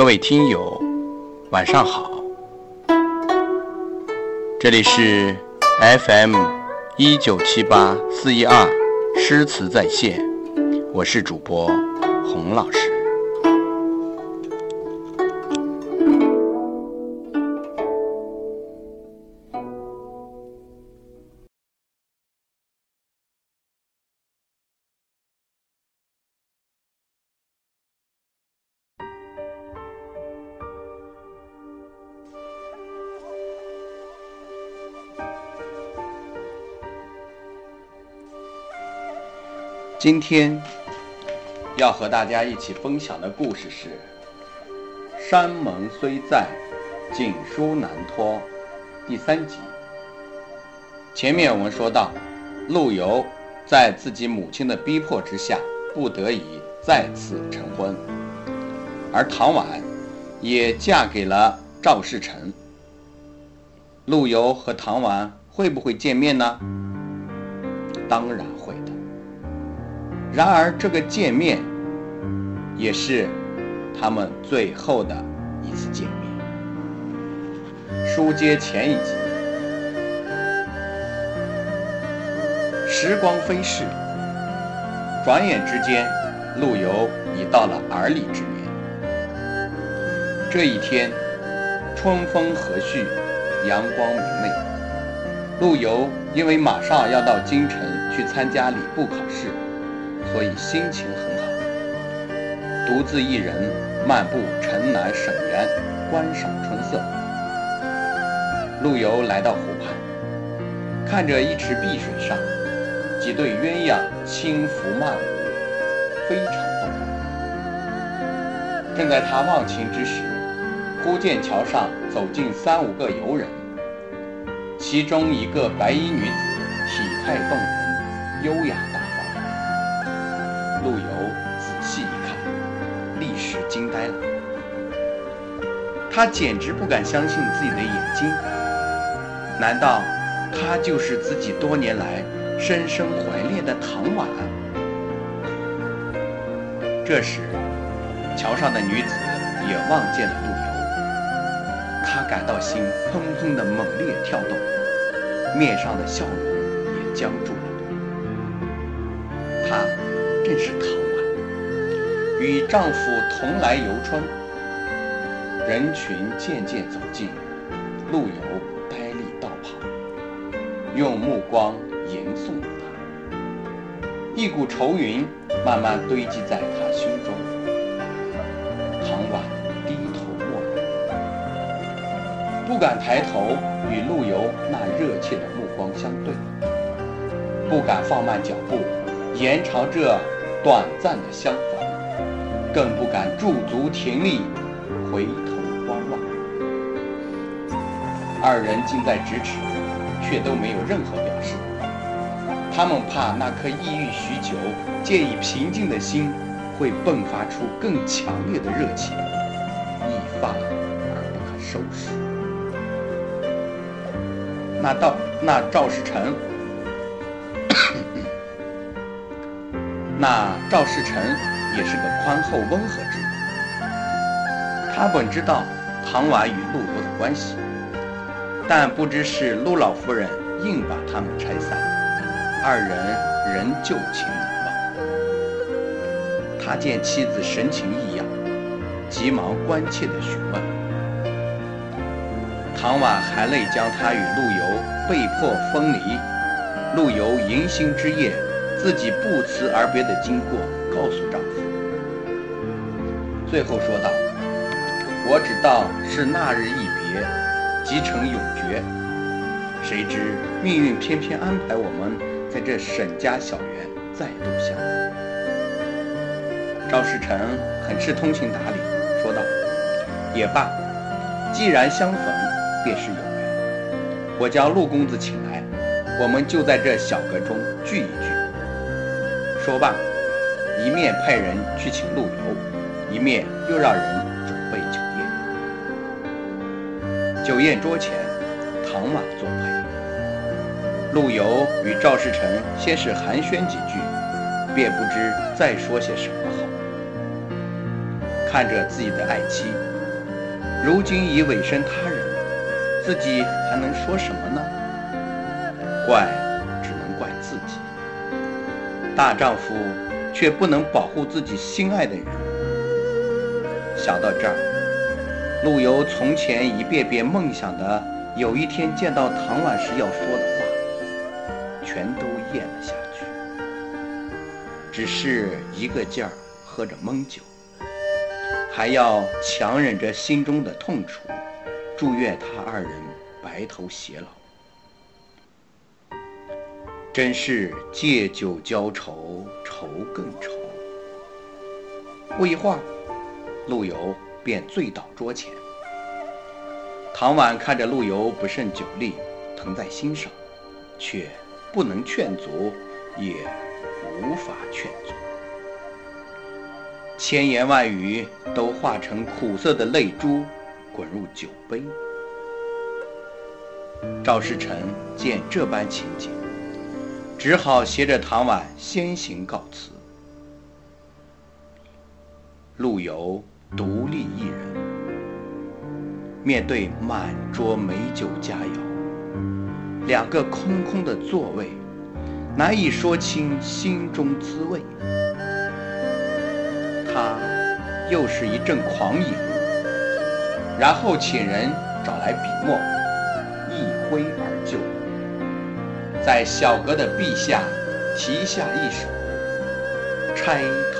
各位听友，晚上好，这里是 FM 一九七八四一二诗词在线，我是主播洪老师。今天要和大家一起分享的故事是《山盟虽在，锦书难托》第三集。前面我们说到，陆游在自己母亲的逼迫之下，不得已再次成婚，而唐婉也嫁给了赵世成。陆游和唐婉会不会见面呢？当然。然而，这个见面也是他们最后的一次见面。书接前一集，时光飞逝，转眼之间，陆游已到了而立之年。这一天，春风和煦，阳光明媚。陆游因为马上要到京城去参加礼部考试。所以心情很好，独自一人漫步城南省园，观赏春色。陆游来到湖畔，看着一池碧水上几对鸳鸯轻拂曼舞，非常动人。正在他忘情之时，忽见桥上走进三五个游人，其中一个白衣女子体态动人，优雅他简直不敢相信自己的眼睛，难道她就是自己多年来深深怀恋的唐婉？这时，桥上的女子也望见了陆游，她感到心砰砰的猛烈跳动，面上的笑容也僵住了。她。正是唐婉，与丈夫同来游春。人群渐渐走近，陆游呆立道旁，用目光吟诵着她。一股愁云慢慢堆积在他心中。唐婉低头默然，不敢抬头与陆游那热切的目光相对，不敢放慢脚步。延长这短暂的相逢，更不敢驻足停立，回头。二人近在咫尺，却都没有任何表示。他们怕那颗抑郁许久、借以平静的心，会迸发出更强烈的热情，一发而不可收拾。那道那赵世成。那赵世成也是个宽厚温和之人，他本知道唐婉与陆游的关系，但不知是陆老夫人硬把他们拆散，二人仍旧情难忘。他见妻子神情异样，急忙关切地询问。唐婉含泪将他与陆游被迫分离，陆游迎新之夜。自己不辞而别的经过告诉丈夫，最后说道：“我只道是那日一别，即成永诀。谁知命运偏偏安排我们在这沈家小园再度相逢。”赵世成很是通情达理，说道：“也罢，既然相逢，便是有缘。我将陆公子请来，我们就在这小阁中聚一聚。”说罢，一面派人去请陆游，一面又让人酒宴桌前，唐婉作陪。陆游与赵世成先是寒暄几句，便不知再说些什么好。看着自己的爱妻如今已委身他人，自己还能说什么呢？怪，只能怪自己。大丈夫却不能保护自己心爱的人。想到这儿，陆游从前一遍遍梦想的有一天见到唐婉时要说的话，全都咽了下去，只是一个劲儿喝着闷酒。还要强忍着心中的痛楚，祝愿他二人白头偕老。真是借酒浇愁，愁更愁。不一会儿，陆游便醉倒桌前。唐婉看着陆游不胜酒力，疼在心上，却不能劝阻，也无法劝阻。千言万语都化成苦涩的泪珠，滚入酒杯。赵世成见这般情景，只好携着唐婉先行告辞。陆游独立一人，面对满桌美酒佳肴，两个空空的座位，难以说清心中滋味。他又是一阵狂饮，然后请人找来笔墨，一挥而就，在小阁的壁下题下一首《钗头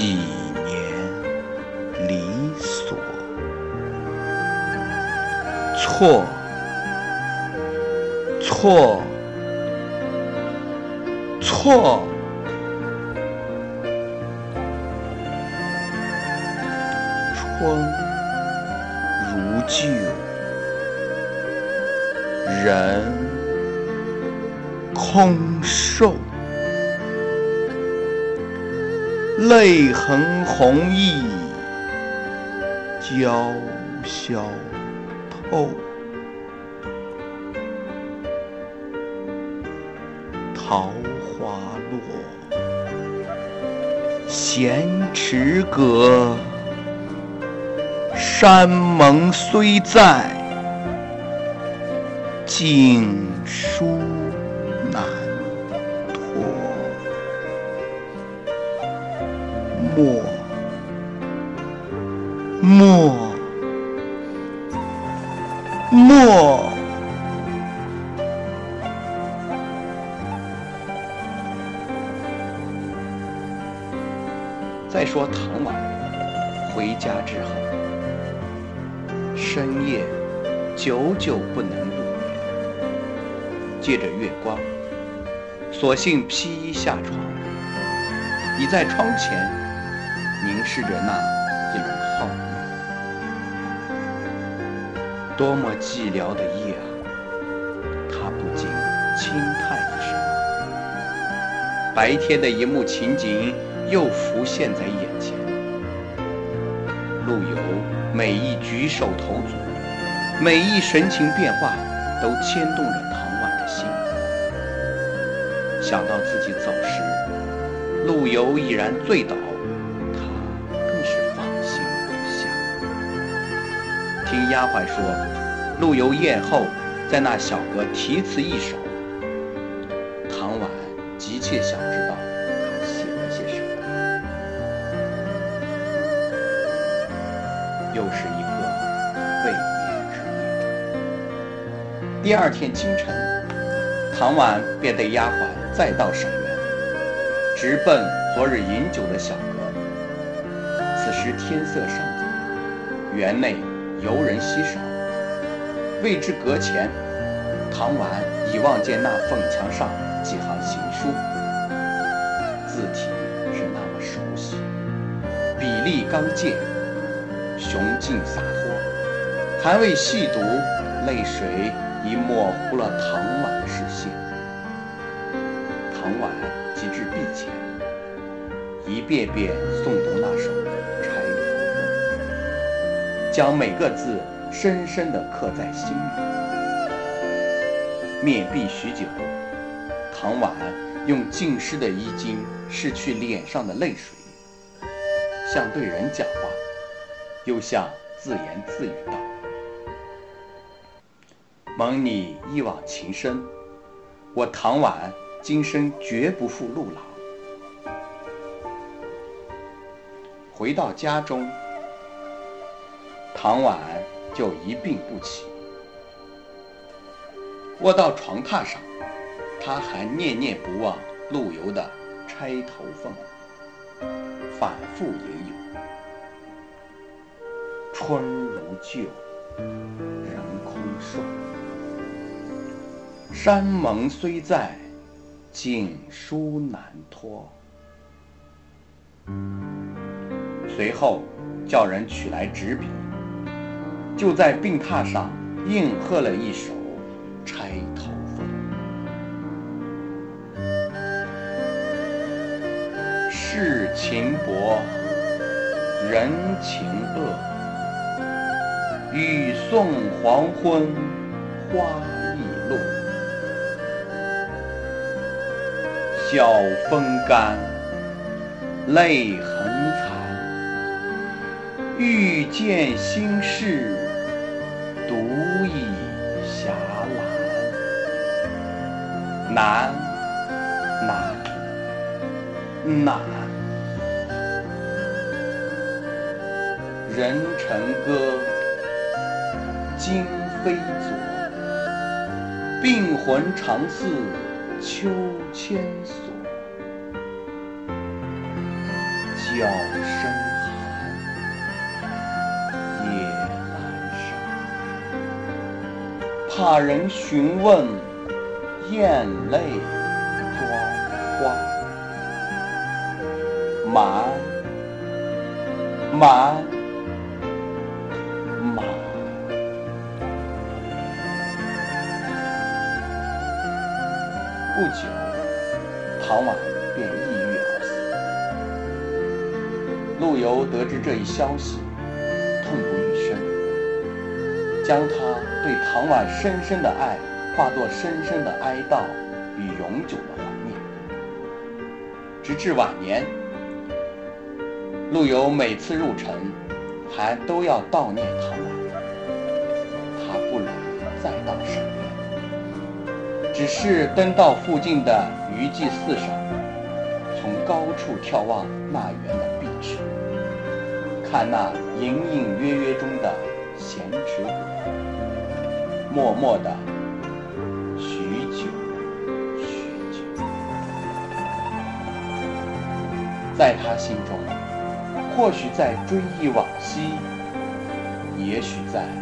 几年离索。错，错。错，春如旧，人空瘦，泪痕红浥鲛绡透。桃花落，闲池阁。山盟虽在，锦书莫，莫，莫。再说唐婉回家之后，深夜久久不能入眠，借着月光，索性披衣下床，倚在窗前凝视着那一轮皓月。多么寂寥的夜啊！他不禁轻叹一声。白天的一幕情景。又浮现在眼前。陆游每一举手投足，每一神情变化，都牵动着唐婉的心。想到自己走时，陆游已然醉倒，丫鬟说，陆游宴后在那小阁题词一首，唐婉急切想知道他写了些什么。又是一个未眠之夜。第二天清晨，唐婉便带丫鬟再到省园，直奔昨日饮酒的小阁。此时天色尚早，园内游人稀少。未至阁前，唐婉已望见那凤墙上几行行书，字体是那么熟悉，笔力刚健，雄劲洒脱，还未细读，泪水已模糊了唐婉的视线。唐婉即至壁前，一遍遍诵读那首《》，将每个字深深地刻在心里。面壁许久，唐婉用浸湿的衣襟拭去脸上的泪水，像对人讲话，又像自言自语道：“蒙你一往情深，我唐婉今生绝不负陆郎。”回到家中，唐婉就一病不起。卧到床榻上，他还念念不忘陆游的《钗头凤》，反复吟咏：“春如旧，人空瘦。山盟虽在，锦书难托。”随后叫人取来纸笔，就在病榻上应和了一首。钗头凤，世情薄，人情恶。雨送黄昏花易落，晓风干，泪痕残。欲见心事，难，难，难。人成歌，今非昨。病魂常似秋千索。角声寒，夜阑珊。怕人询问。咽泪装花，满满满。不久，唐婉便抑郁而死。陆游得知这一消息，痛不欲生，将他对唐婉深深的爱。化作深深的哀悼与永久的怀念，直至晚年，陆游每次入城，还都要悼念唐婉。他不忍再到沈园，只是登到附近的余济寺上，从高处眺望那园的碧池，看那隐隐约约中的闲池阁，默默的。在他心中，或许在追忆往昔，也许在。